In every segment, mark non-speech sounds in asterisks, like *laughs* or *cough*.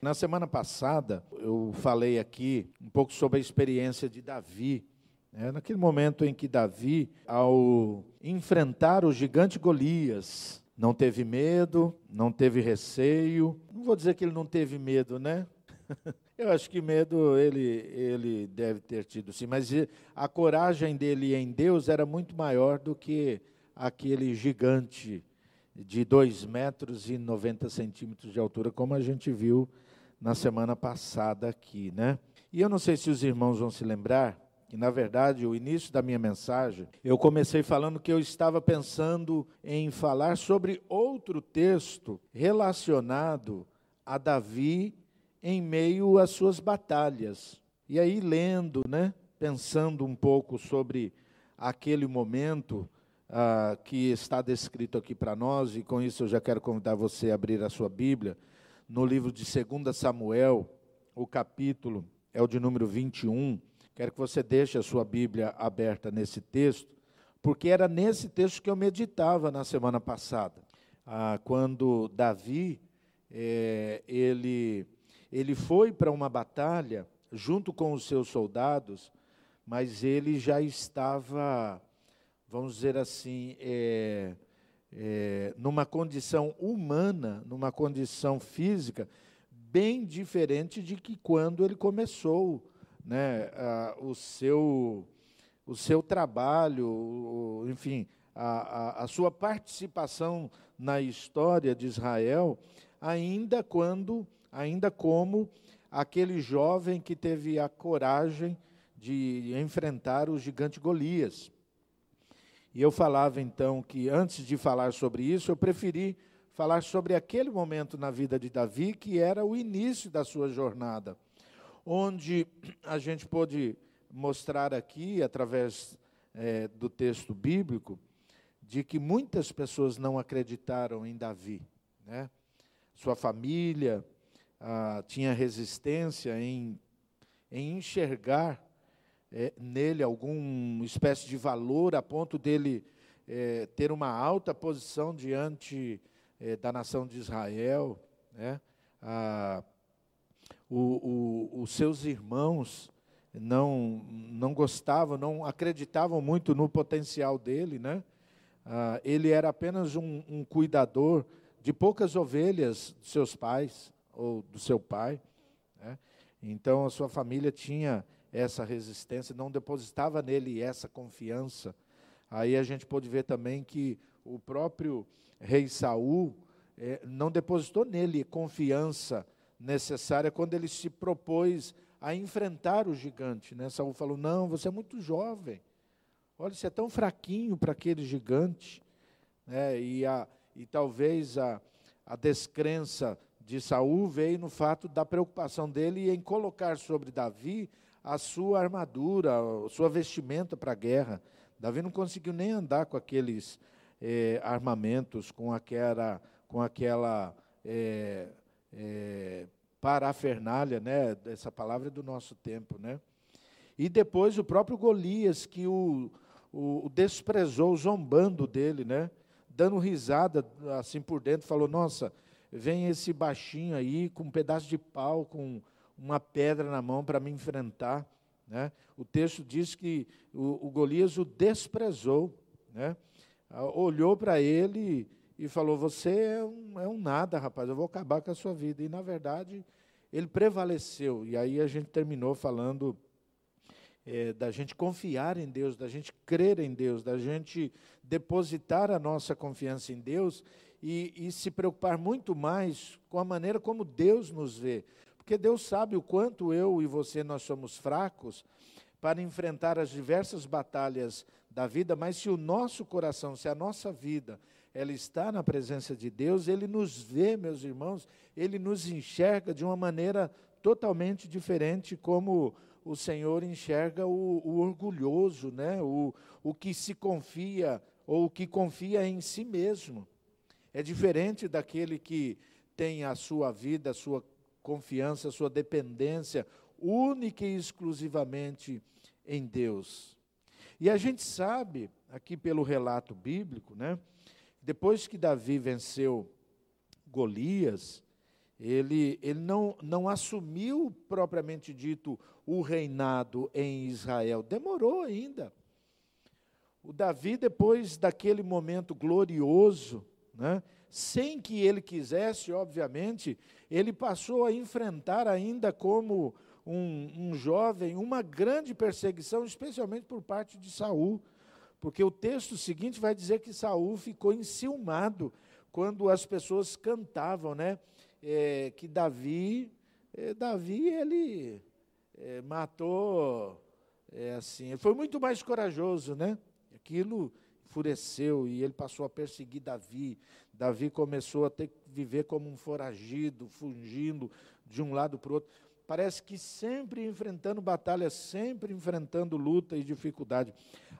Na semana passada, eu falei aqui um pouco sobre a experiência de Davi. Né? Naquele momento em que Davi, ao enfrentar o gigante Golias, não teve medo, não teve receio. Não vou dizer que ele não teve medo, né? *laughs* Eu acho que medo ele, ele deve ter tido sim, mas a coragem dele em Deus era muito maior do que aquele gigante de 2 metros e 90 centímetros de altura, como a gente viu na semana passada aqui, né? E eu não sei se os irmãos vão se lembrar, que na verdade o início da minha mensagem, eu comecei falando que eu estava pensando em falar sobre outro texto relacionado a Davi em meio às suas batalhas. E aí, lendo, né, pensando um pouco sobre aquele momento ah, que está descrito aqui para nós, e com isso eu já quero convidar você a abrir a sua Bíblia, no livro de 2 Samuel, o capítulo é o de número 21. Quero que você deixe a sua Bíblia aberta nesse texto, porque era nesse texto que eu meditava na semana passada, ah, quando Davi, é, ele ele foi para uma batalha junto com os seus soldados, mas ele já estava, vamos dizer assim, é, é, numa condição humana, numa condição física, bem diferente de que quando ele começou né, a, o, seu, o seu trabalho, o, enfim, a, a, a sua participação na história de Israel, ainda quando ainda como aquele jovem que teve a coragem de enfrentar o gigante Golias. E eu falava então que antes de falar sobre isso, eu preferi falar sobre aquele momento na vida de Davi, que era o início da sua jornada, onde a gente pôde mostrar aqui, através é, do texto bíblico, de que muitas pessoas não acreditaram em Davi. Né? Sua família, ah, tinha resistência em, em enxergar é, nele alguma espécie de valor a ponto dele é, ter uma alta posição diante é, da nação de Israel. Né? Ah, o, o, os seus irmãos não, não gostavam, não acreditavam muito no potencial dele. Né? Ah, ele era apenas um, um cuidador de poucas ovelhas de seus pais ou do seu pai. Né? Então a sua família tinha essa resistência, não depositava nele essa confiança. Aí a gente pode ver também que o próprio rei Saul é, não depositou nele confiança necessária quando ele se propôs a enfrentar o gigante. Né? Saul falou: Não, você é muito jovem. Olha, você é tão fraquinho para aquele gigante. Né? E, a, e talvez a, a descrença de Saul veio no fato da preocupação dele em colocar sobre Davi a sua armadura, a sua vestimenta para a guerra. Davi não conseguiu nem andar com aqueles eh, armamentos, com aquela, com aquela eh, eh, parafernália, né? Essa palavra é do nosso tempo, né? E depois o próprio Golias que o, o, o desprezou, zombando dele, né? Dando risada assim por dentro, falou: Nossa, vem esse baixinho aí com um pedaço de pau, com uma pedra na mão para me enfrentar. Né? O texto diz que o, o Golias o desprezou, né? Ah, olhou para ele e falou: Você é um, é um nada, rapaz, eu vou acabar com a sua vida. E, na verdade, ele prevaleceu. E aí a gente terminou falando é, da gente confiar em Deus, da gente crer em Deus, da gente depositar a nossa confiança em Deus e, e se preocupar muito mais com a maneira como Deus nos vê. Porque Deus sabe o quanto eu e você nós somos fracos para enfrentar as diversas batalhas da vida, mas se o nosso coração, se a nossa vida, ela está na presença de Deus, ele nos vê, meus irmãos, ele nos enxerga de uma maneira totalmente diferente como o Senhor enxerga o, o orgulhoso, né? o, o que se confia ou o que confia em si mesmo. É diferente daquele que tem a sua vida, a sua confiança, sua dependência única e exclusivamente em Deus. E a gente sabe, aqui pelo relato bíblico, né, depois que Davi venceu Golias, Ele, ele não, não assumiu propriamente dito o reinado em Israel, demorou ainda. O Davi, depois daquele momento glorioso, né, sem que ele quisesse, obviamente, ele passou a enfrentar ainda como um, um jovem uma grande perseguição, especialmente por parte de Saul, porque o texto seguinte vai dizer que Saul ficou enciumado quando as pessoas cantavam, né, é, que Davi, é, Davi ele é, matou, é, assim, ele foi muito mais corajoso, né? Aquilo enfureceu e ele passou a perseguir Davi. Davi começou a ter viver como um foragido, fugindo de um lado para o outro. Parece que sempre enfrentando batalha, sempre enfrentando luta e dificuldade.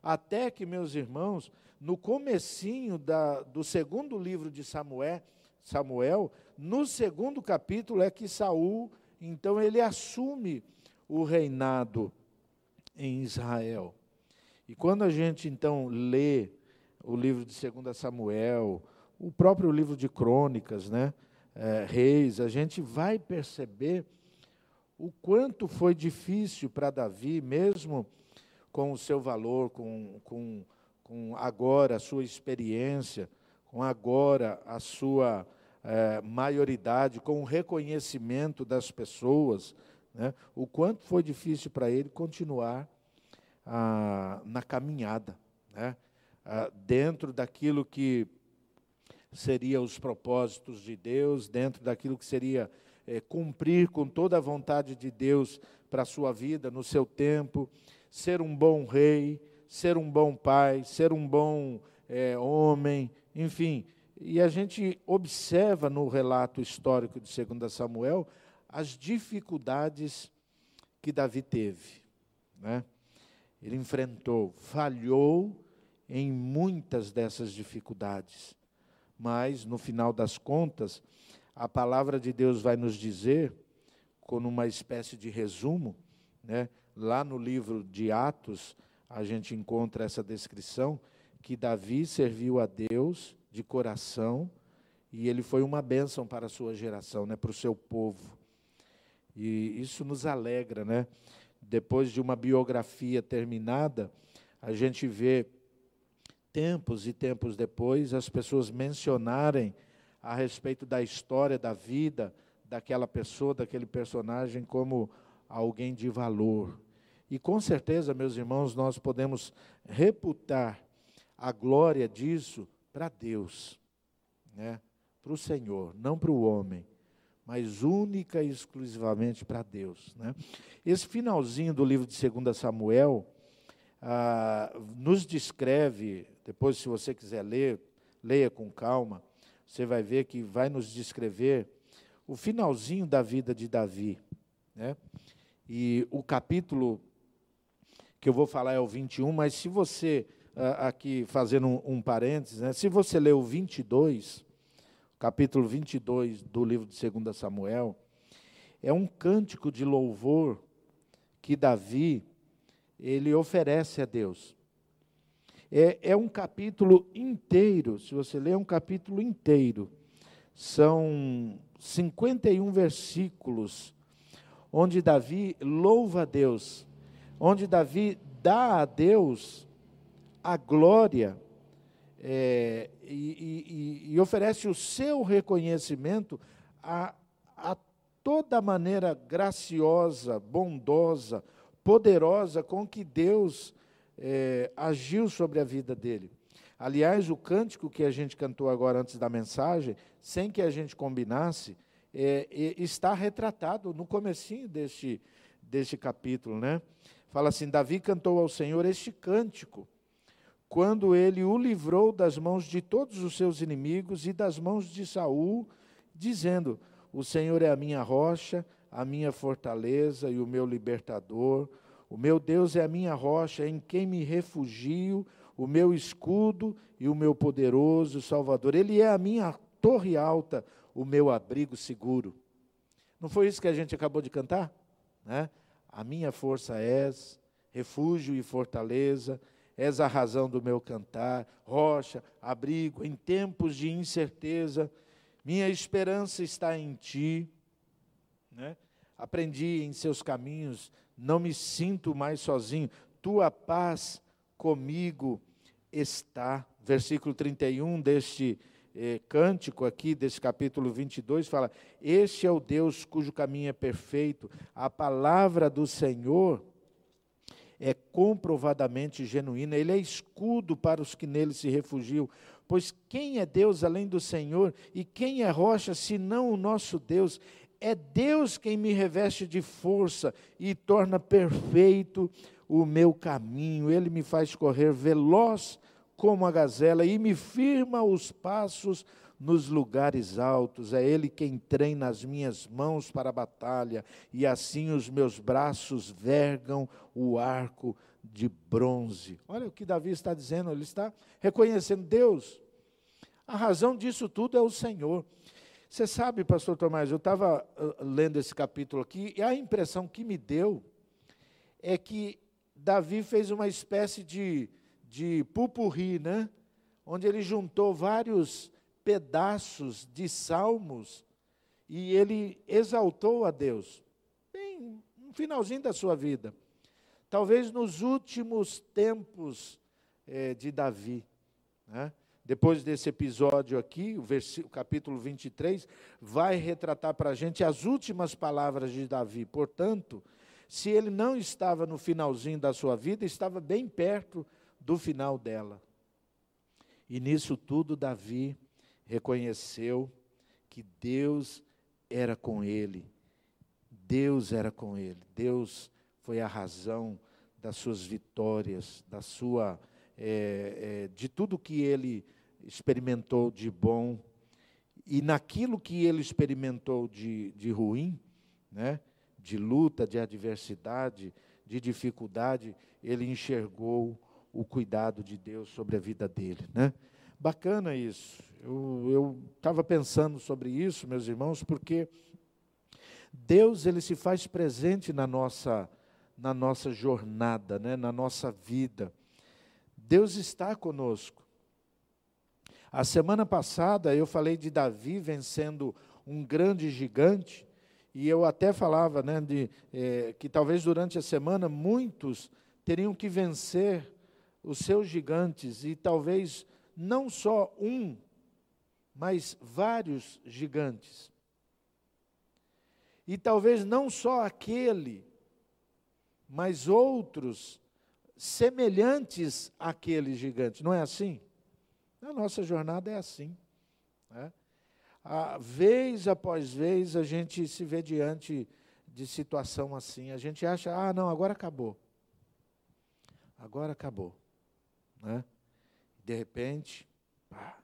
Até que, meus irmãos, no comecinho da, do segundo livro de Samuel, Samuel, no segundo capítulo é que Saul, então ele assume o reinado em Israel. E quando a gente então lê o livro de 2 Samuel, o próprio livro de crônicas, né, é, reis, a gente vai perceber o quanto foi difícil para Davi, mesmo com o seu valor, com, com, com agora a sua experiência, com agora a sua é, maioridade, com o reconhecimento das pessoas, né, o quanto foi difícil para ele continuar ah, na caminhada, né, ah, dentro daquilo que seria os propósitos de Deus, dentro daquilo que seria é, cumprir com toda a vontade de Deus para a sua vida, no seu tempo, ser um bom rei, ser um bom pai, ser um bom é, homem, enfim. E a gente observa no relato histórico de 2 Samuel as dificuldades que Davi teve. Né? Ele enfrentou, falhou em muitas dessas dificuldades. Mas, no final das contas, a palavra de Deus vai nos dizer, com uma espécie de resumo, né? lá no livro de Atos, a gente encontra essa descrição, que Davi serviu a Deus de coração e ele foi uma bênção para a sua geração, né? para o seu povo. E isso nos alegra, né? Depois de uma biografia terminada, a gente vê tempos e tempos depois as pessoas mencionarem a respeito da história, da vida daquela pessoa, daquele personagem como alguém de valor. E com certeza, meus irmãos, nós podemos reputar a glória disso para Deus, né? para o Senhor, não para o homem mas única e exclusivamente para Deus. Né? Esse finalzinho do livro de 2 Samuel ah, nos descreve, depois, se você quiser ler, leia com calma, você vai ver que vai nos descrever o finalzinho da vida de Davi. Né? E o capítulo que eu vou falar é o 21, mas se você, ah, aqui fazendo um, um parênteses, né, se você ler o 22, capítulo 22 do livro de 2 Samuel, é um cântico de louvor que Davi ele oferece a Deus. É, é um capítulo inteiro, se você ler, é um capítulo inteiro. São 51 versículos, onde Davi louva a Deus, onde Davi dá a Deus a glória é, e, e, e, oferece o seu reconhecimento a, a toda maneira graciosa, bondosa, poderosa com que Deus é, agiu sobre a vida dele. Aliás, o cântico que a gente cantou agora antes da mensagem, sem que a gente combinasse, é, está retratado no comecinho deste, deste capítulo, né? Fala assim: Davi cantou ao Senhor este cântico quando ele o livrou das mãos de todos os seus inimigos e das mãos de Saul, dizendo: O Senhor é a minha rocha, a minha fortaleza e o meu libertador. O meu Deus é a minha rocha, em quem me refugio, o meu escudo e o meu poderoso Salvador. Ele é a minha torre alta, o meu abrigo seguro. Não foi isso que a gente acabou de cantar? Né? A minha força és, refúgio e fortaleza és a razão do meu cantar, rocha, abrigo, em tempos de incerteza. Minha esperança está em ti. Né? Aprendi em seus caminhos, não me sinto mais sozinho. Tua paz comigo está. Versículo 31 deste eh, cântico aqui, desse capítulo 22, fala: Este é o Deus cujo caminho é perfeito, a palavra do Senhor é comprovadamente genuína, ele é escudo para os que nele se refugiam. Pois quem é Deus além do Senhor? E quem é rocha senão o nosso Deus? É Deus quem me reveste de força e torna perfeito o meu caminho. Ele me faz correr veloz como a gazela e me firma os passos nos lugares altos. É Ele quem treina as minhas mãos para a batalha, e assim os meus braços vergam o arco de bronze. Olha o que Davi está dizendo, ele está reconhecendo Deus. A razão disso tudo é o Senhor. Você sabe, pastor Tomás, eu estava uh, lendo esse capítulo aqui, e a impressão que me deu é que Davi fez uma espécie de de pupurri, né? onde ele juntou vários pedaços de salmos e ele exaltou a Deus. Bem, no finalzinho da sua vida. Talvez nos últimos tempos é, de Davi. Né? Depois desse episódio aqui, o, versículo, capítulo 23, vai retratar para a gente as últimas palavras de Davi. Portanto, se ele não estava no finalzinho da sua vida, estava bem perto do final dela. E nisso tudo, Davi reconheceu que Deus era com ele. Deus era com ele. Deus foi a razão das suas vitórias, da sua, é, é, de tudo que ele experimentou de bom e naquilo que ele experimentou de, de ruim, né, de luta, de adversidade, de dificuldade, ele enxergou o cuidado de Deus sobre a vida dele, né? Bacana isso. Eu estava pensando sobre isso, meus irmãos, porque Deus ele se faz presente na nossa na nossa jornada, né? Na nossa vida. Deus está conosco. A semana passada eu falei de Davi vencendo um grande gigante e eu até falava, né, de é, que talvez durante a semana muitos teriam que vencer os seus gigantes, e talvez não só um, mas vários gigantes. E talvez não só aquele, mas outros semelhantes àquele gigante. Não é assim? A nossa jornada é assim. Né? A, vez após vez a gente se vê diante de situação assim. A gente acha, ah, não, agora acabou. Agora acabou. Né? De repente, pá.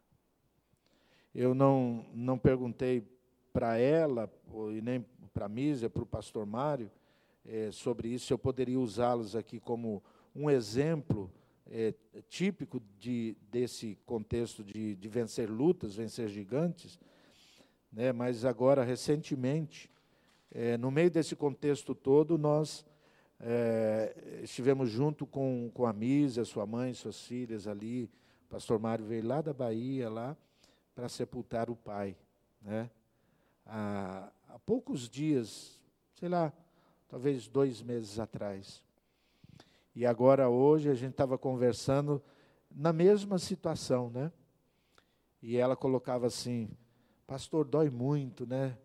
eu não, não perguntei para ela, e nem para a Mísia, para o pastor Mário, é, sobre isso, eu poderia usá-los aqui como um exemplo é, típico de, desse contexto de, de vencer lutas, vencer gigantes. Né? Mas agora, recentemente, é, no meio desse contexto todo, nós é, estivemos junto com, com a Misa, sua mãe, suas filhas ali. O pastor Mário veio lá da Bahia, lá, para sepultar o pai. Né? Há, há poucos dias, sei lá, talvez dois meses atrás. E agora, hoje, a gente estava conversando na mesma situação, né? E ela colocava assim, pastor, dói muito, né?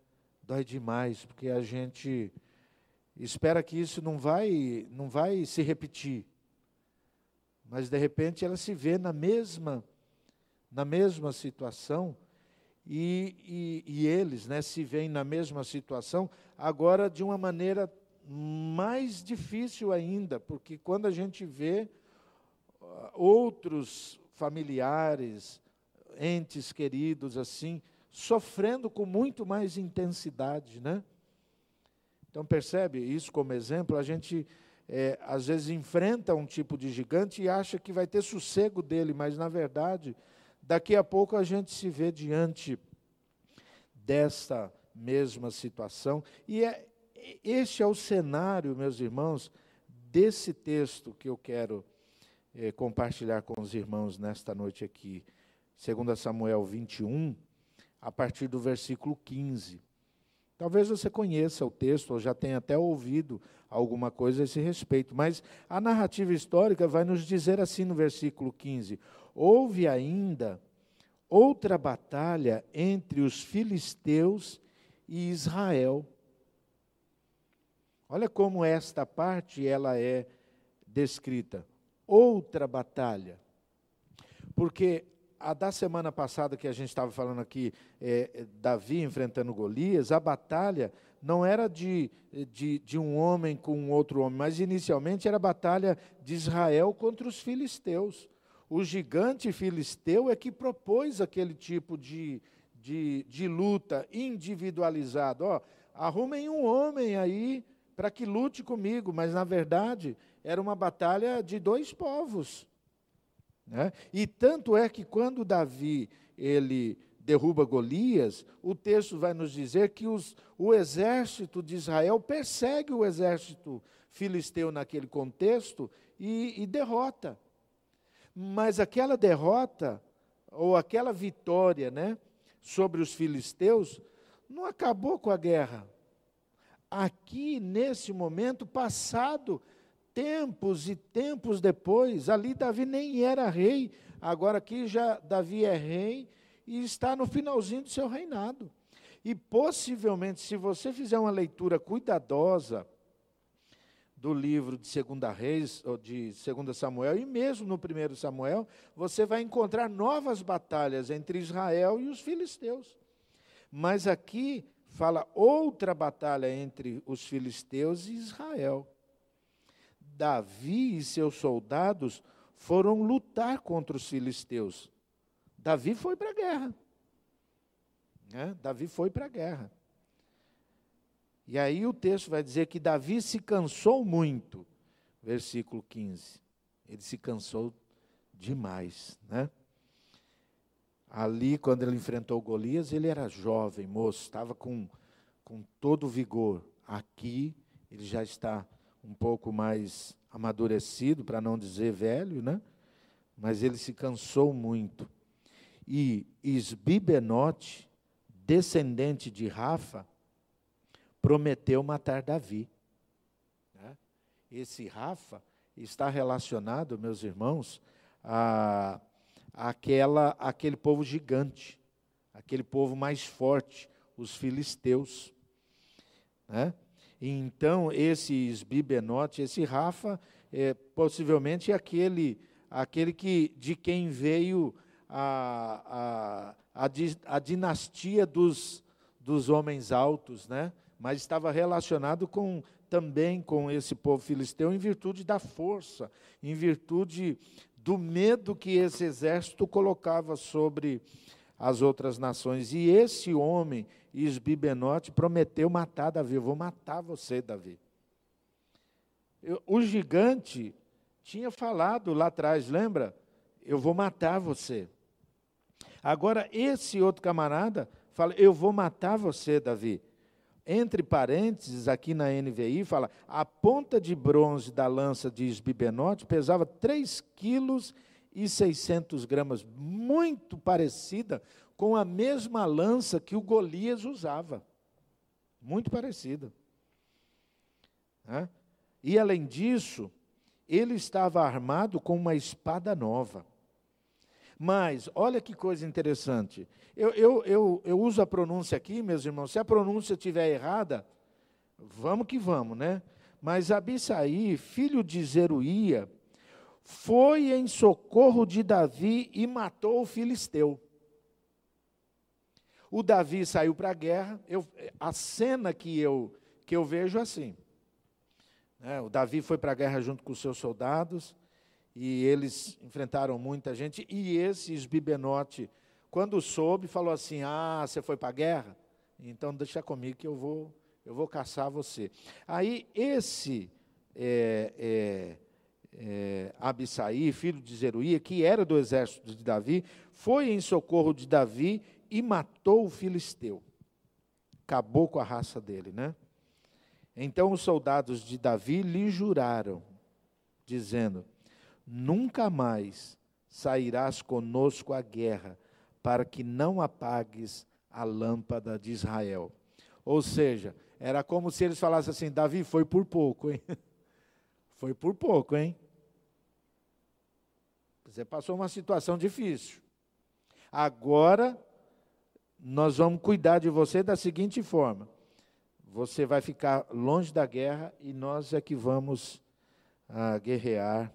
Dói demais, porque a gente espera que isso não vai, não vai se repetir. Mas de repente ela se vê na mesma, na mesma situação e, e, e eles né, se veem na mesma situação, agora de uma maneira mais difícil ainda, porque quando a gente vê ah, outros familiares, entes queridos assim, sofrendo com muito mais intensidade, né? Então, percebe isso como exemplo? A gente, é, às vezes, enfrenta um tipo de gigante e acha que vai ter sossego dele, mas, na verdade, daqui a pouco a gente se vê diante desta mesma situação. E é, este é o cenário, meus irmãos, desse texto que eu quero é, compartilhar com os irmãos nesta noite aqui. 2 Samuel 21, a partir do versículo 15. Talvez você conheça o texto ou já tenha até ouvido alguma coisa a esse respeito, mas a narrativa histórica vai nos dizer assim no versículo 15: Houve ainda outra batalha entre os filisteus e Israel. Olha como esta parte ela é descrita. Outra batalha. Porque a da semana passada que a gente estava falando aqui, é, é, Davi enfrentando Golias, a batalha não era de, de, de um homem com outro homem, mas inicialmente era a batalha de Israel contra os filisteus. O gigante filisteu é que propôs aquele tipo de, de, de luta individualizado. Ó, arrumem um homem aí para que lute comigo, mas na verdade era uma batalha de dois povos. Né? E tanto é que quando Davi ele derruba Golias, o texto vai nos dizer que os, o exército de Israel persegue o exército filisteu naquele contexto e, e derrota. Mas aquela derrota, ou aquela vitória né, sobre os filisteus, não acabou com a guerra. Aqui, nesse momento, passado tempos e tempos depois, ali Davi nem era rei, agora aqui já Davi é rei e está no finalzinho do seu reinado. E possivelmente, se você fizer uma leitura cuidadosa do livro de Segunda Reis, ou de Segunda Samuel, e mesmo no primeiro Samuel, você vai encontrar novas batalhas entre Israel e os filisteus. Mas aqui fala outra batalha entre os filisteus e Israel. Davi e seus soldados foram lutar contra os filisteus. Davi foi para a guerra. Né? Davi foi para a guerra. E aí o texto vai dizer que Davi se cansou muito. Versículo 15. Ele se cansou demais, né? Ali, quando ele enfrentou Golias, ele era jovem, moço, estava com, com todo o vigor. Aqui, ele já está um pouco mais amadurecido, para não dizer velho, né? Mas ele se cansou muito. E Isbibenote, descendente de Rafa, prometeu matar Davi. Né? Esse Rafa está relacionado, meus irmãos, a, a aquela, aquele povo gigante, aquele povo mais forte, os filisteus. Né? Então, esse Esbibenote, esse Rafa, é, possivelmente é aquele, aquele que, de quem veio a, a, a, a dinastia dos, dos homens altos, né? mas estava relacionado com, também com esse povo filisteu em virtude da força, em virtude do medo que esse exército colocava sobre as outras nações. E esse homem, Isbibenote, prometeu matar Davi. Eu vou matar você, Davi. Eu, o gigante tinha falado lá atrás, lembra? Eu vou matar você. Agora, esse outro camarada fala: Eu vou matar você, Davi. Entre parênteses, aqui na NVI, fala: a ponta de bronze da lança de Isbibenote pesava 3 quilos e 600 gramas, muito parecida com a mesma lança que o Golias usava. Muito parecida. E além disso, ele estava armado com uma espada nova. Mas, olha que coisa interessante. Eu, eu, eu, eu uso a pronúncia aqui, meus irmãos. Se a pronúncia estiver errada, vamos que vamos, né? Mas Abissaí, filho de Zeruía, foi em socorro de Davi e matou o filisteu. O Davi saiu para a guerra. Eu, a cena que eu, que eu vejo é assim. Né, o Davi foi para a guerra junto com os seus soldados e eles enfrentaram muita gente. E esse Esbibenote, quando soube, falou assim: Ah, você foi para a guerra? Então deixa comigo que eu vou, eu vou caçar você. Aí esse é, é, é, Abissaí, filho de Zeruía, que era do exército de Davi, foi em socorro de Davi e matou o filisteu. Acabou com a raça dele, né? Então os soldados de Davi lhe juraram, dizendo: Nunca mais sairás conosco à guerra, para que não apagues a lâmpada de Israel. Ou seja, era como se eles falassem assim: Davi, foi por pouco, hein? *laughs* Foi por pouco, hein? Você passou uma situação difícil. Agora, nós vamos cuidar de você da seguinte forma: você vai ficar longe da guerra e nós é que vamos ah, guerrear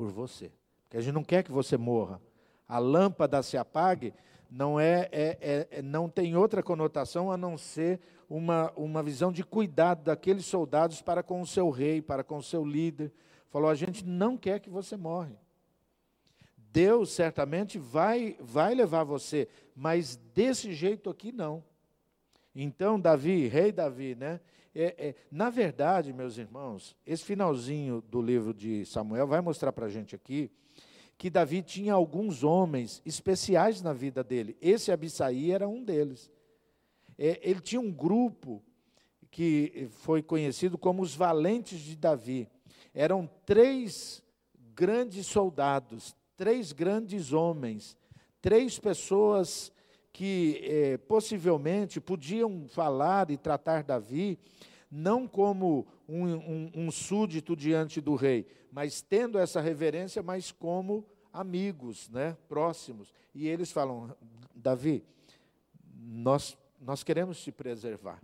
por você. Porque a gente não quer que você morra. A lâmpada se apague não é, é, é, é não tem outra conotação a não ser uma, uma visão de cuidado daqueles soldados para com o seu rei, para com o seu líder. Falou: a gente não quer que você morre. Deus certamente vai, vai levar você, mas desse jeito aqui não. Então, Davi, rei Davi, né? É, é, na verdade, meus irmãos, esse finalzinho do livro de Samuel vai mostrar para a gente aqui que Davi tinha alguns homens especiais na vida dele. Esse Abissaí era um deles. É, ele tinha um grupo que foi conhecido como os valentes de Davi. Eram três grandes soldados, três grandes homens, três pessoas que eh, possivelmente podiam falar e tratar Davi não como um, um, um, súdito diante do rei, mas tendo essa reverência, mas como amigos, né, próximos. E eles falam: Davi, nós, nós queremos te preservar.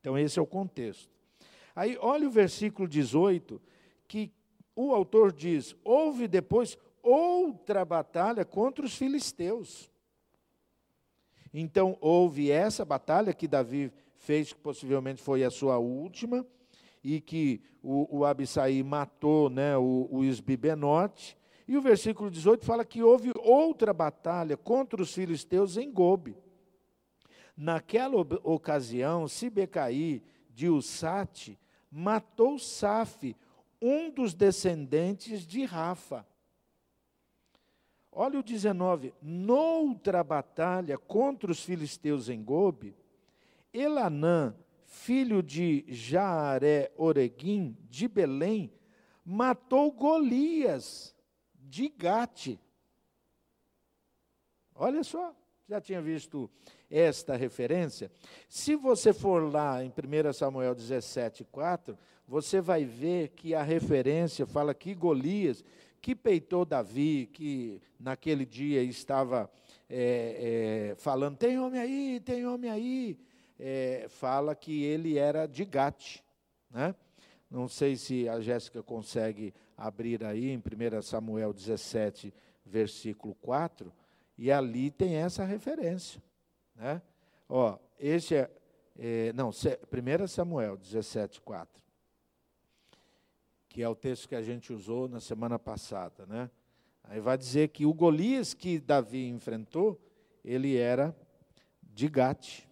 Então, esse é o contexto. Aí, olha o versículo 18, que o autor diz: Houve depois outra batalha contra os filisteus. Então houve essa batalha que Davi fez, que possivelmente foi a sua última, e que o, o matou né, o, o Isbibenote. E o versículo 18 fala que houve outra batalha contra os filisteus em Gobe. Naquela ocasião, Sibecaí de Usate matou Safe, um dos descendentes de Rafa. Olha o 19. Noutra batalha contra os filisteus em Gobe, Elanã, filho de Jaaré Oreguim, de Belém, matou Golias, de Gate. Olha só, já tinha visto esta referência? Se você for lá em 1 Samuel 17, 4, você vai ver que a referência fala que Golias que peitou Davi, que naquele dia estava é, é, falando: tem homem aí, tem homem aí. É, fala que ele era de Gate. Né? Não sei se a Jéssica consegue abrir aí em 1 Samuel 17, versículo 4, e ali tem essa referência. Né? Ó, esse é, é não, 1 Samuel 17, 4 que é o texto que a gente usou na semana passada, né? Aí vai dizer que o Golias que Davi enfrentou, ele era de Gate.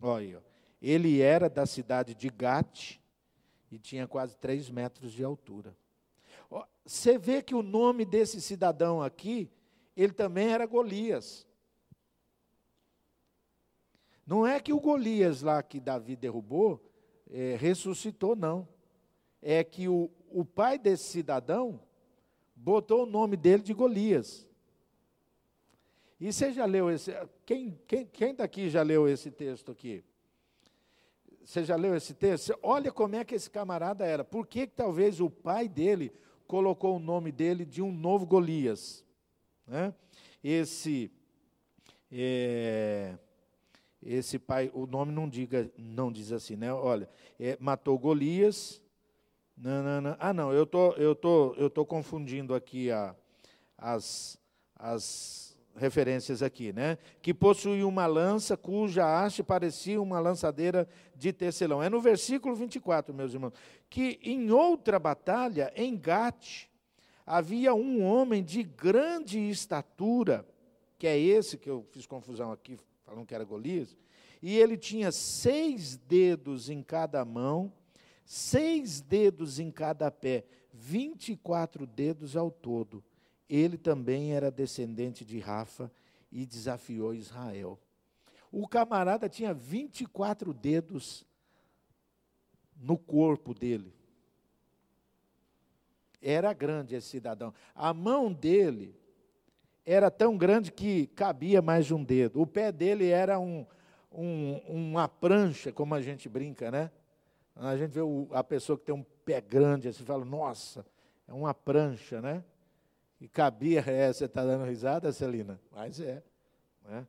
Olha, ele era da cidade de Gate e tinha quase três metros de altura. Você vê que o nome desse cidadão aqui, ele também era Golias. Não é que o Golias lá que Davi derrubou, é, ressuscitou, não é que o, o pai desse cidadão botou o nome dele de Golias. E você já leu esse. Quem, quem, quem daqui já leu esse texto aqui? Você já leu esse texto? Olha como é que esse camarada era. Por que, que talvez o pai dele colocou o nome dele de um novo Golias? Né? Esse. É, esse pai, o nome não, diga, não diz assim, né? Olha, é, matou Golias, não, não, não. Ah, não, eu tô, eu tô, eu tô confundindo aqui a, as, as referências aqui, né? Que possuía uma lança cuja haste parecia uma lançadeira de tecelão. É no versículo 24, meus irmãos, que em outra batalha, em Gate, havia um homem de grande estatura, que é esse que eu fiz confusão aqui, falando que era Golias, e ele tinha seis dedos em cada mão seis dedos em cada pé, 24 dedos ao todo. Ele também era descendente de Rafa e desafiou Israel. O camarada tinha 24 dedos no corpo dele. Era grande esse cidadão. A mão dele era tão grande que cabia mais de um dedo. O pé dele era um, um, uma prancha, como a gente brinca, né? A gente vê o, a pessoa que tem um pé grande, assim, fala, nossa, é uma prancha, né? E cabia, é, você está dando risada, Celina? Mas é. Né?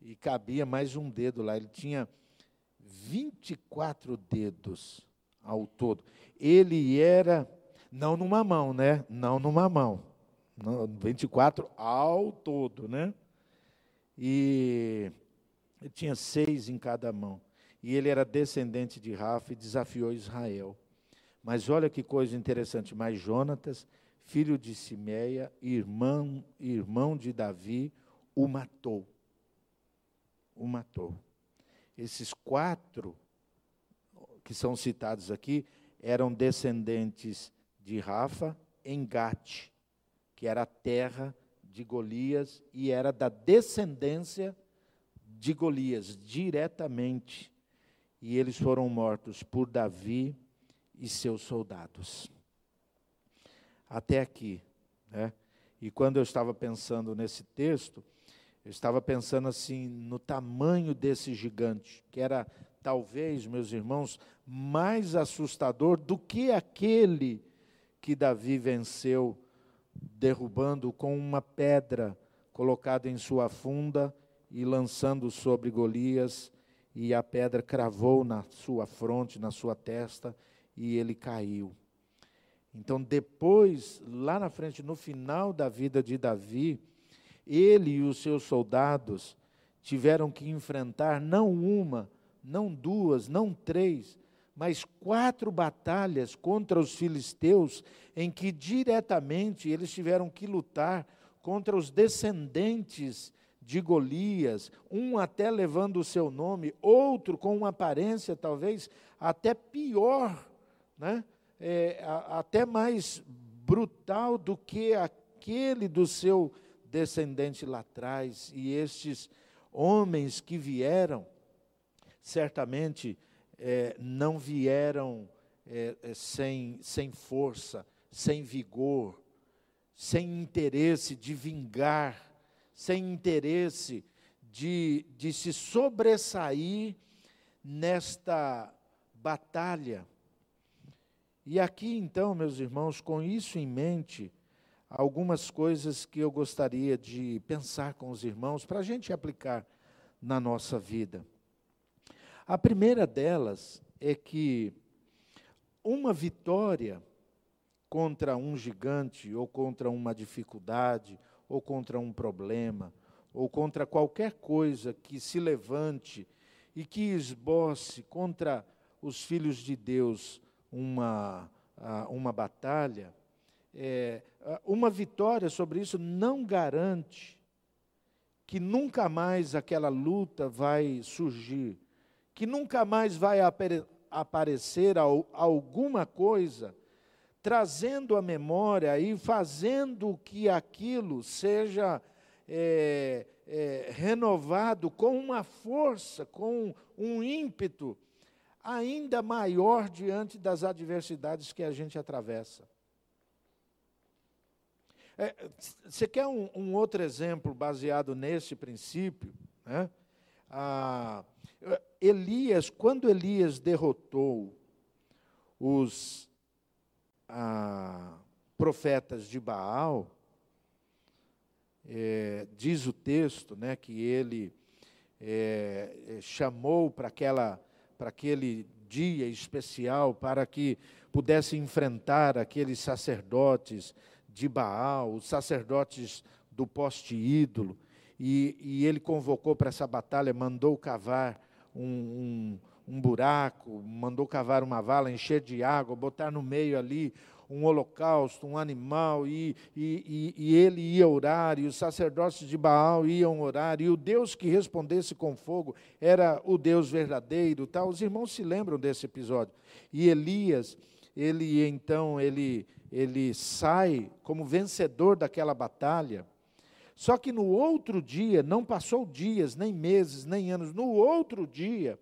E cabia mais um dedo lá. Ele tinha 24 dedos ao todo. Ele era, não numa mão, né? Não numa mão. 24 ao todo, né? E ele tinha seis em cada mão. E ele era descendente de Rafa e desafiou Israel. Mas olha que coisa interessante. Mas Jonatas, filho de Simeia, irmão, irmão de Davi, o matou. O matou. Esses quatro que são citados aqui eram descendentes de Rafa em Gate, que era a terra de Golias e era da descendência de Golias diretamente. E eles foram mortos por Davi e seus soldados. Até aqui, né? E quando eu estava pensando nesse texto, eu estava pensando assim no tamanho desse gigante, que era talvez, meus irmãos, mais assustador do que aquele que Davi venceu derrubando com uma pedra colocada em sua funda e lançando sobre Golias, e a pedra cravou na sua fronte, na sua testa, e ele caiu. Então, depois, lá na frente, no final da vida de Davi, ele e os seus soldados tiveram que enfrentar não uma, não duas, não três, mas quatro batalhas contra os filisteus, em que diretamente eles tiveram que lutar contra os descendentes de Golias, um até levando o seu nome, outro com uma aparência talvez até pior, né? É, a, até mais brutal do que aquele do seu descendente lá atrás. E estes homens que vieram, certamente é, não vieram é, é, sem, sem força, sem vigor, sem interesse de vingar, sem interesse de, de se sobressair nesta batalha. E aqui então, meus irmãos, com isso em mente, algumas coisas que eu gostaria de pensar com os irmãos para a gente aplicar na nossa vida. A primeira delas é que uma vitória contra um gigante, ou contra uma dificuldade, ou contra um problema, ou contra qualquer coisa que se levante e que esboce contra os filhos de Deus uma, uma batalha, é, uma vitória sobre isso não garante que nunca mais aquela luta vai surgir que nunca mais vai aparecer alguma coisa trazendo a memória e fazendo que aquilo seja é, é, renovado com uma força, com um ímpeto ainda maior diante das adversidades que a gente atravessa. É, você quer um, um, outro exemplo baseado nesse princípio? Né? Ah, Elias, quando Elias derrotou os ah, profetas de Baal, é, diz o texto né, que ele é, é chamou para aquele dia especial para que pudesse enfrentar aqueles sacerdotes de Baal, os sacerdotes do poste ídolo, e, e ele convocou para essa batalha, mandou cavar um, um, buraco, mandou cavar uma vala, encher de água, botar no meio ali um holocausto, um animal, e, e, e, ele ia orar, e os sacerdotes de Baal iam orar, e o Deus que respondesse com fogo era o Deus verdadeiro. Tal. Os irmãos se lembram desse episódio. E Elias, ele então, ele, ele sai como vencedor daquela batalha, só que no outro dia, não passou dias, nem meses, nem anos, no outro dia,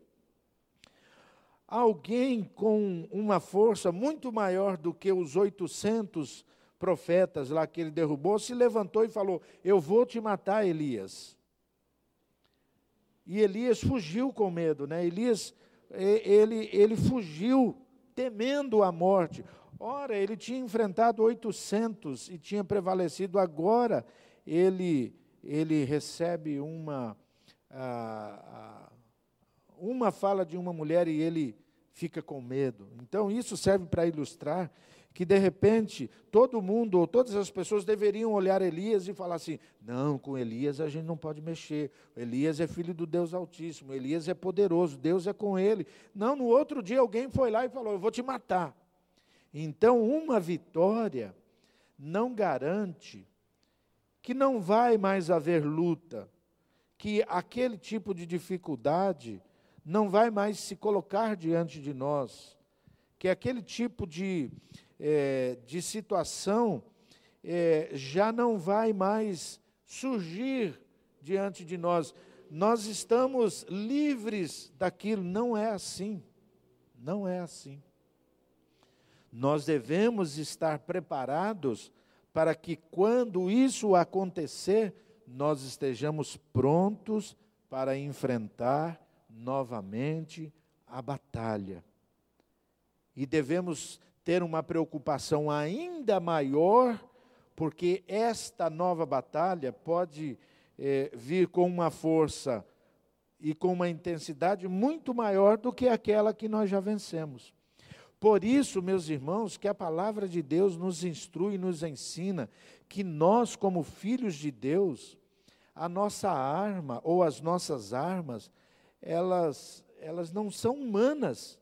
alguém com uma força muito maior do que os 800 profetas lá que ele derrubou, se levantou e falou: Eu vou te matar, Elias. E Elias fugiu com medo, né? Elias, ele, ele fugiu temendo a morte. Ora, ele tinha enfrentado 800 e tinha prevalecido, agora ele, ele recebe uma, uma fala de uma mulher e ele fica com medo. Então, isso serve para ilustrar que de repente todo mundo ou todas as pessoas deveriam olhar Elias e falar assim: não, com Elias a gente não pode mexer. Elias é filho do Deus Altíssimo, Elias é poderoso, Deus é com ele. Não, no outro dia alguém foi lá e falou: eu vou te matar. Então, uma vitória não garante que não vai mais haver luta, que aquele tipo de dificuldade não vai mais se colocar diante de nós, que aquele tipo de é, de situação é, já não vai mais surgir diante de nós. Nós estamos livres daquilo. Não é assim. Não é assim. Nós devemos estar preparados para que, quando isso acontecer, nós estejamos prontos para enfrentar novamente a batalha. E devemos ter uma preocupação ainda maior, porque esta nova batalha pode é, vir com uma força e com uma intensidade muito maior do que aquela que nós já vencemos. Por isso, meus irmãos, que a palavra de Deus nos instrui nos ensina que nós, como filhos de Deus, a nossa arma ou as nossas armas, elas, elas não são humanas,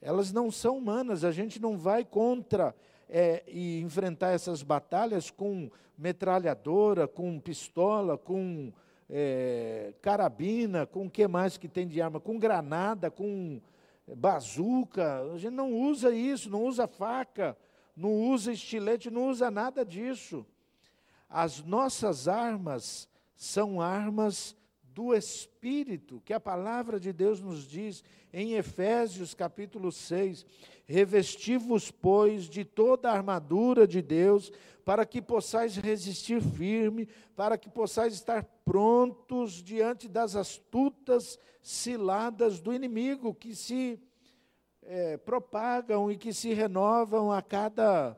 elas não são humanas, a gente não vai contra é, e enfrentar essas batalhas com metralhadora, com pistola, com é, carabina, com o que mais que tem de arma, com granada, com bazuca, a gente não usa isso, não usa faca, não usa estilete, não usa nada disso. As nossas armas são armas do Espírito, que a palavra de Deus nos diz em Efésios capítulo 6: Revesti-vos, pois, de toda a armadura de Deus, para que possais resistir firme, para que possais estar prontos diante das astutas ciladas do inimigo, que se é, propagam e que se renovam a cada,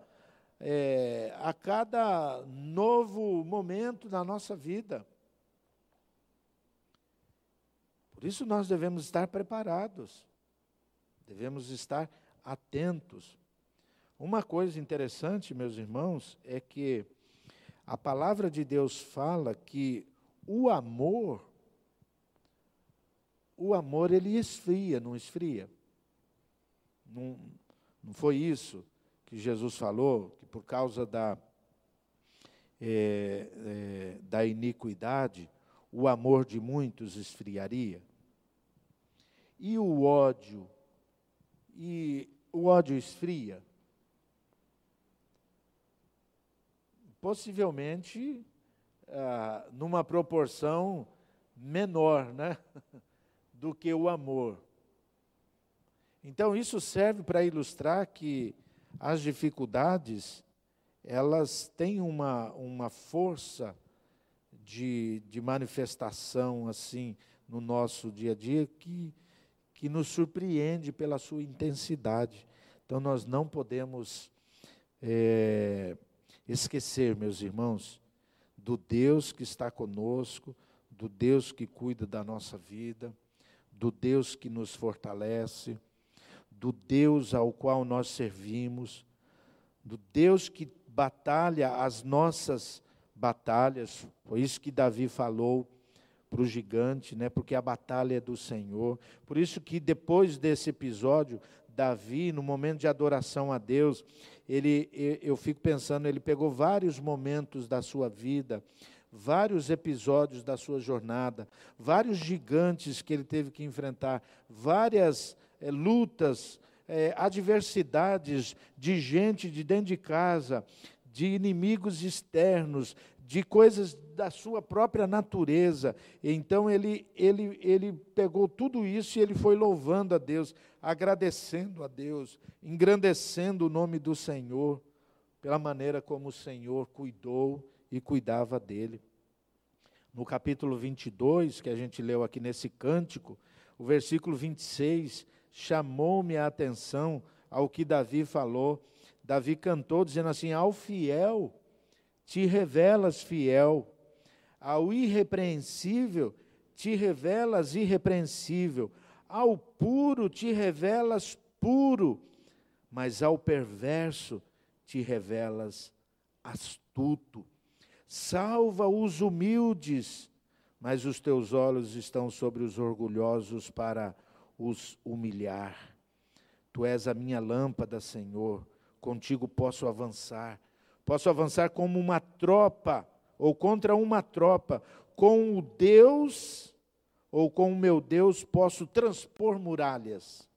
é, a cada novo momento na nossa vida. Por isso nós devemos estar preparados, devemos estar atentos. Uma coisa interessante, meus irmãos, é que a palavra de Deus fala que o amor, o amor ele esfria, não esfria. Não, não foi isso que Jesus falou, que por causa da, é, é, da iniquidade, o amor de muitos esfriaria. E o ódio? E o ódio esfria? Possivelmente ah, numa proporção menor né, *laughs* do que o amor. Então, isso serve para ilustrar que as dificuldades, elas têm uma, uma força de, de manifestação, assim, no nosso dia a dia, que que nos surpreende pela sua intensidade. Então nós não podemos é, esquecer, meus irmãos, do Deus que está conosco, do Deus que cuida da nossa vida, do Deus que nos fortalece, do Deus ao qual nós servimos, do Deus que batalha as nossas batalhas. Foi isso que Davi falou para o gigante, né? Porque a batalha é do Senhor. Por isso que depois desse episódio, Davi, no momento de adoração a Deus, ele, eu fico pensando, ele pegou vários momentos da sua vida, vários episódios da sua jornada, vários gigantes que ele teve que enfrentar, várias é, lutas, é, adversidades de gente de dentro de casa, de inimigos externos, de coisas da sua própria natureza. Então ele, ele, ele pegou tudo isso e ele foi louvando a Deus, agradecendo a Deus, engrandecendo o nome do Senhor, pela maneira como o Senhor cuidou e cuidava dele. No capítulo 22, que a gente leu aqui nesse cântico, o versículo 26 chamou-me a atenção ao que Davi falou. Davi cantou dizendo assim: Ao fiel te revelas fiel, ao irrepreensível te revelas irrepreensível, ao puro te revelas puro, mas ao perverso te revelas astuto. Salva os humildes, mas os teus olhos estão sobre os orgulhosos para os humilhar. Tu és a minha lâmpada, Senhor, contigo posso avançar. Posso avançar como uma tropa, ou contra uma tropa. Com o Deus, ou com o meu Deus, posso transpor muralhas.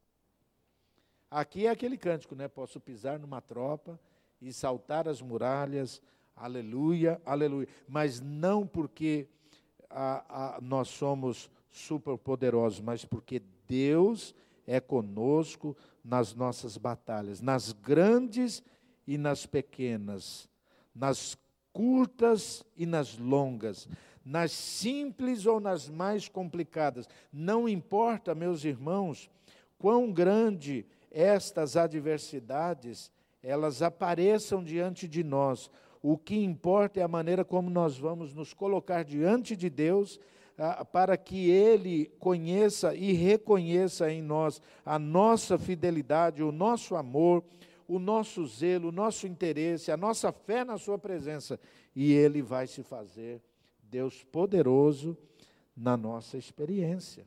Aqui é aquele cântico, né? Posso pisar numa tropa e saltar as muralhas, aleluia, aleluia. Mas não porque a, a, nós somos superpoderosos, mas porque Deus é conosco nas nossas batalhas, nas grandes e nas pequenas, nas curtas e nas longas, nas simples ou nas mais complicadas. Não importa, meus irmãos, quão grande estas adversidades elas apareçam diante de nós. O que importa é a maneira como nós vamos nos colocar diante de Deus, para que Ele conheça e reconheça em nós a nossa fidelidade, o nosso amor, o nosso zelo, o nosso interesse, a nossa fé na Sua presença. E Ele vai se fazer Deus poderoso na nossa experiência.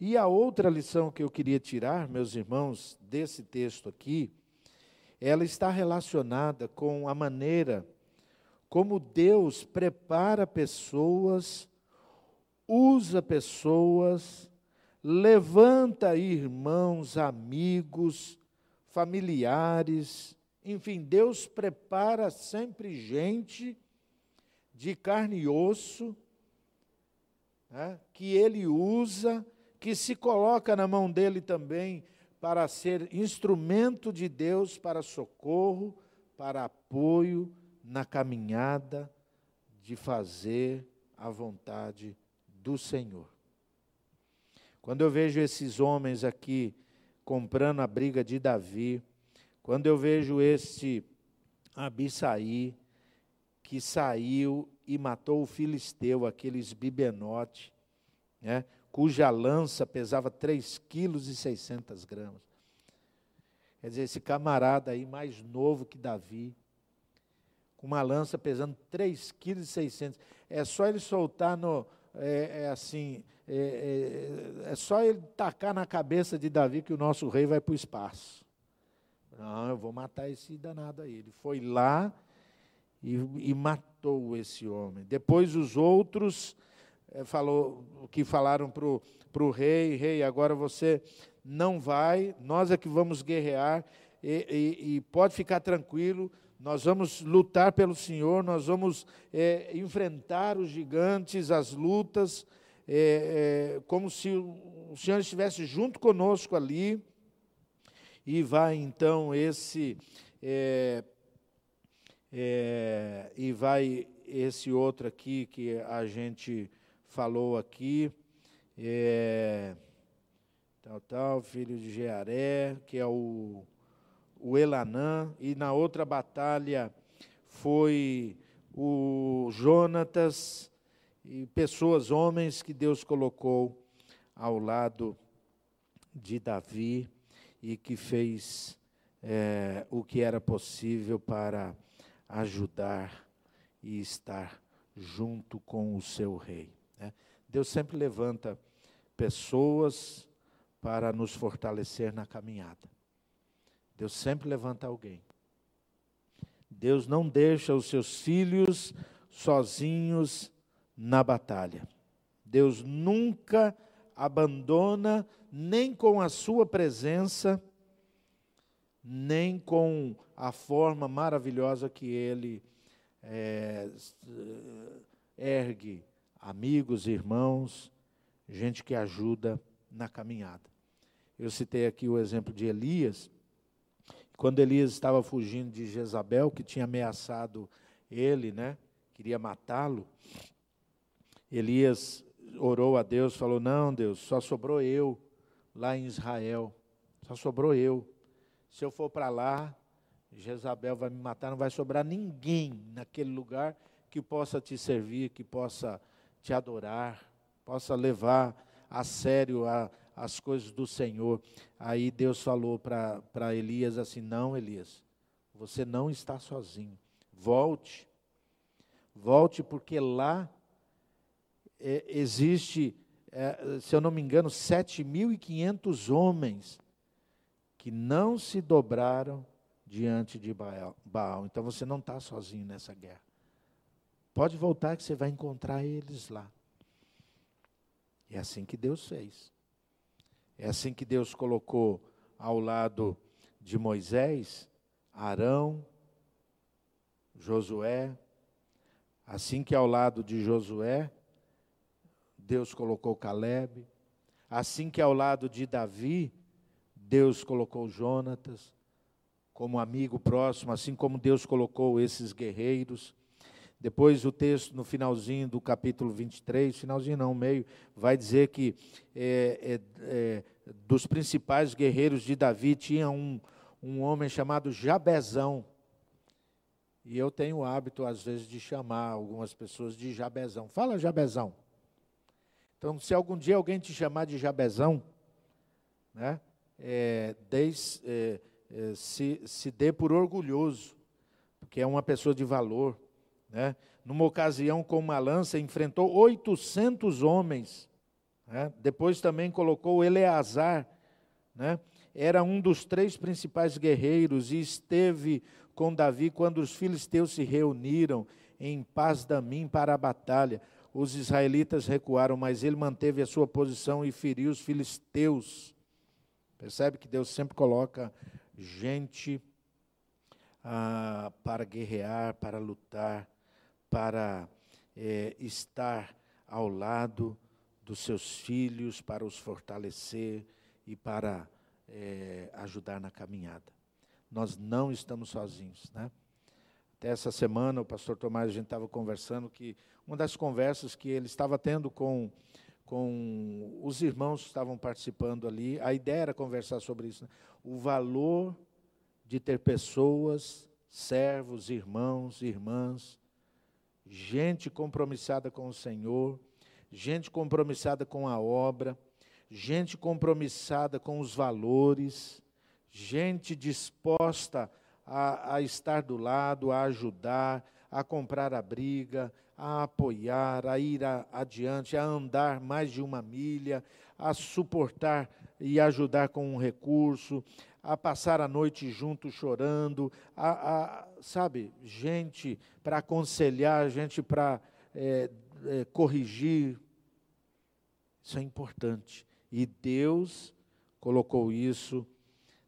E a outra lição que eu queria tirar, meus irmãos, desse texto aqui, ela está relacionada com a maneira como Deus prepara pessoas, usa pessoas, levanta irmãos, amigos, familiares, enfim, Deus prepara sempre gente de carne e osso, né, que Ele usa que se coloca na mão dele também para ser instrumento de Deus para socorro, para apoio na caminhada de fazer a vontade do Senhor. Quando eu vejo esses homens aqui comprando a briga de Davi, quando eu vejo esse Abissaí que saiu e matou o filisteu, aqueles bibenote, né? cuja lança pesava 3,6 kg. Quer dizer, esse camarada aí, mais novo que Davi, com uma lança pesando 3,6 kg. É só ele soltar no. É, é assim. É, é, é, só ele tacar na cabeça de Davi que o nosso rei vai para o espaço. Não, eu vou matar esse danado aí. Ele foi lá e, e matou esse homem. Depois os outros é, falou, que falaram para o rei, rei, agora você não vai, nós é que vamos guerrear, e, e, e pode ficar tranquilo, nós vamos lutar pelo Senhor, nós vamos é, enfrentar os gigantes, as lutas, é, é, como se o Senhor estivesse junto conosco ali. E vai então esse é, é, e vai esse outro aqui que a gente falou aqui, é, tal, tal, filho de Jearé, que é o, o Elanã, e na outra batalha foi o Jonatas, e pessoas, homens que Deus colocou ao lado de Davi e que fez é, o que era possível para ajudar e estar junto com o seu rei. Né? Deus sempre levanta pessoas para nos fortalecer na caminhada. Deus sempre levanta alguém. Deus não deixa os seus filhos sozinhos na batalha. Deus nunca abandona, nem com a sua presença, nem com a forma maravilhosa que Ele é, ergue amigos, irmãos, gente que ajuda na caminhada. Eu citei aqui o exemplo de Elias, quando Elias estava fugindo de Jezabel, que tinha ameaçado ele, né? Queria matá-lo. Elias orou a Deus, falou: Não, Deus, só sobrou eu lá em Israel. Só sobrou eu. Se eu for para lá, Jezabel vai me matar, não vai sobrar ninguém naquele lugar que possa te servir, que possa te adorar, possa levar a sério a, as coisas do Senhor. Aí Deus falou para Elias assim: Não, Elias, você não está sozinho. Volte, volte, porque lá é, existe, é, se eu não me engano, 7.500 homens que não se dobraram diante de Baal. Então você não está sozinho nessa guerra. Pode voltar que você vai encontrar eles lá. É assim que Deus fez. É assim que Deus colocou ao lado de Moisés, Arão, Josué. Assim que ao lado de Josué, Deus colocou Caleb. Assim que ao lado de Davi, Deus colocou Jonatas como amigo próximo, assim como Deus colocou esses guerreiros. Depois o texto, no finalzinho do capítulo 23, finalzinho não, meio, vai dizer que é, é, é, dos principais guerreiros de Davi tinha um, um homem chamado Jabezão. E eu tenho o hábito, às vezes, de chamar algumas pessoas de Jabezão. Fala, Jabezão. Então, se algum dia alguém te chamar de Jabezão, né, é, é, é, se, se dê por orgulhoso, porque é uma pessoa de valor. Né? Numa ocasião com uma lança, enfrentou 800 homens. Né? Depois também colocou Eleazar, né? era um dos três principais guerreiros e esteve com Davi quando os filisteus se reuniram em paz damim para a batalha. Os israelitas recuaram, mas ele manteve a sua posição e feriu os filisteus. Percebe que Deus sempre coloca gente ah, para guerrear, para lutar, para é, estar ao lado dos seus filhos, para os fortalecer e para é, ajudar na caminhada. Nós não estamos sozinhos, né? Até essa semana o pastor Tomás a gente estava conversando que uma das conversas que ele estava tendo com com os irmãos que estavam participando ali, a ideia era conversar sobre isso, né? o valor de ter pessoas, servos, irmãos, irmãs, gente compromissada com o Senhor, gente compromissada com a obra, gente compromissada com os valores, gente disposta a, a estar do lado, a ajudar, a comprar a briga, a apoiar, a ir a, adiante, a andar mais de uma milha, a suportar e ajudar com um recurso, a passar a noite junto chorando, a, a sabe, gente para aconselhar, gente para é, é, corrigir. Isso é importante. E Deus colocou isso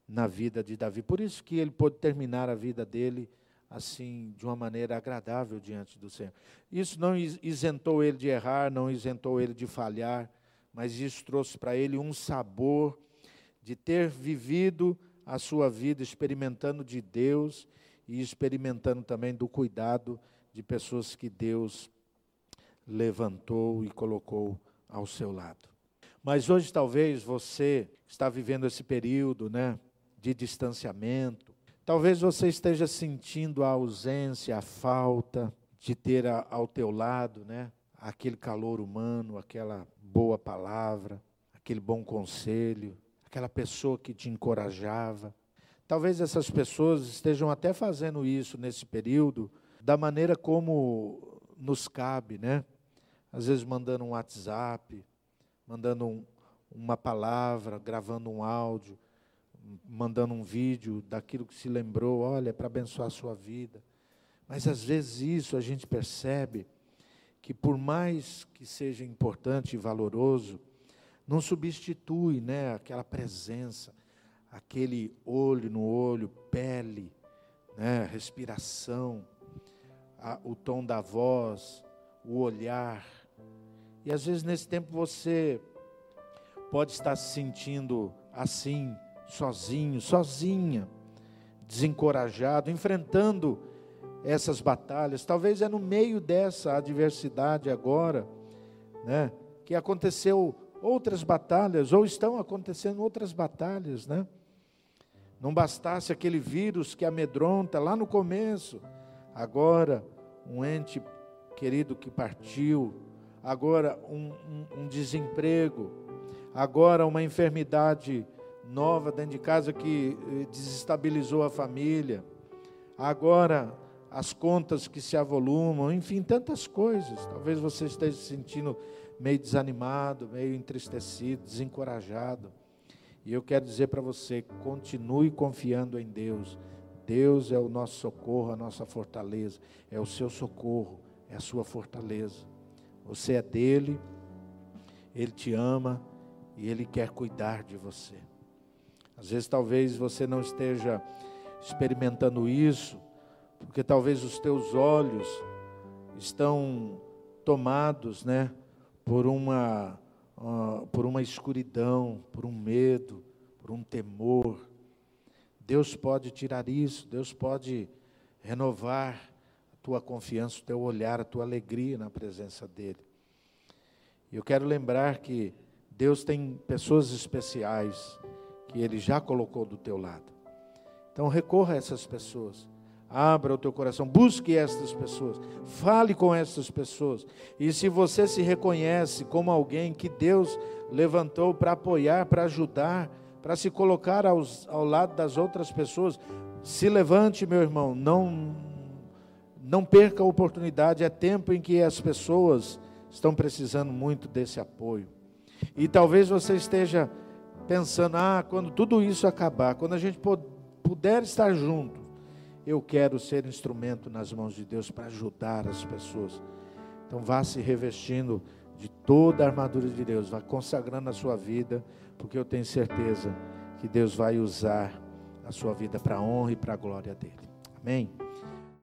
na vida de Davi. Por isso que ele pôde terminar a vida dele assim, de uma maneira agradável diante do Senhor. Isso não isentou ele de errar, não isentou ele de falhar, mas isso trouxe para ele um sabor de ter vivido a sua vida experimentando de Deus e experimentando também do cuidado de pessoas que Deus levantou e colocou ao seu lado. Mas hoje talvez você está vivendo esse período, né, de distanciamento, Talvez você esteja sentindo a ausência, a falta de ter a, ao teu lado, né, aquele calor humano, aquela boa palavra, aquele bom conselho, aquela pessoa que te encorajava. Talvez essas pessoas estejam até fazendo isso nesse período da maneira como nos cabe, né? Às vezes mandando um WhatsApp, mandando um, uma palavra, gravando um áudio, mandando um vídeo daquilo que se lembrou, olha, para abençoar a sua vida. Mas às vezes isso a gente percebe que por mais que seja importante e valoroso, não substitui, né, aquela presença, aquele olho no olho, pele, né, respiração, a, o tom da voz, o olhar. E às vezes nesse tempo você pode estar se sentindo assim, sozinho, sozinha, desencorajado, enfrentando essas batalhas. Talvez é no meio dessa adversidade agora, né, que aconteceu outras batalhas ou estão acontecendo outras batalhas, né? Não bastasse aquele vírus que amedronta lá no começo, agora um ente querido que partiu, agora um, um, um desemprego, agora uma enfermidade nova dentro de casa que eh, desestabilizou a família, agora as contas que se avolumam, enfim, tantas coisas. Talvez você esteja se sentindo meio desanimado, meio entristecido, desencorajado. E eu quero dizer para você: continue confiando em Deus. Deus é o nosso socorro, a nossa fortaleza, é o seu socorro, é a sua fortaleza. Você é dele, ele te ama e ele quer cuidar de você. Às vezes, talvez você não esteja experimentando isso, porque talvez os teus olhos estão tomados, né, por uma uh, por uma escuridão, por um medo, por um temor. Deus pode tirar isso, Deus pode renovar a tua confiança, o teu olhar, a tua alegria na presença dEle. E eu quero lembrar que Deus tem pessoas especiais que Ele já colocou do teu lado. Então recorra a essas pessoas. Abra o teu coração, busque estas pessoas, fale com estas pessoas. E se você se reconhece como alguém que Deus levantou para apoiar, para ajudar, para se colocar aos, ao lado das outras pessoas, se levante, meu irmão, não, não perca a oportunidade. É tempo em que as pessoas estão precisando muito desse apoio. E talvez você esteja pensando: ah, quando tudo isso acabar, quando a gente puder estar junto eu quero ser instrumento nas mãos de Deus para ajudar as pessoas. Então vá se revestindo de toda a armadura de Deus, vá consagrando a sua vida, porque eu tenho certeza que Deus vai usar a sua vida para a honra e para a glória dele. Amém?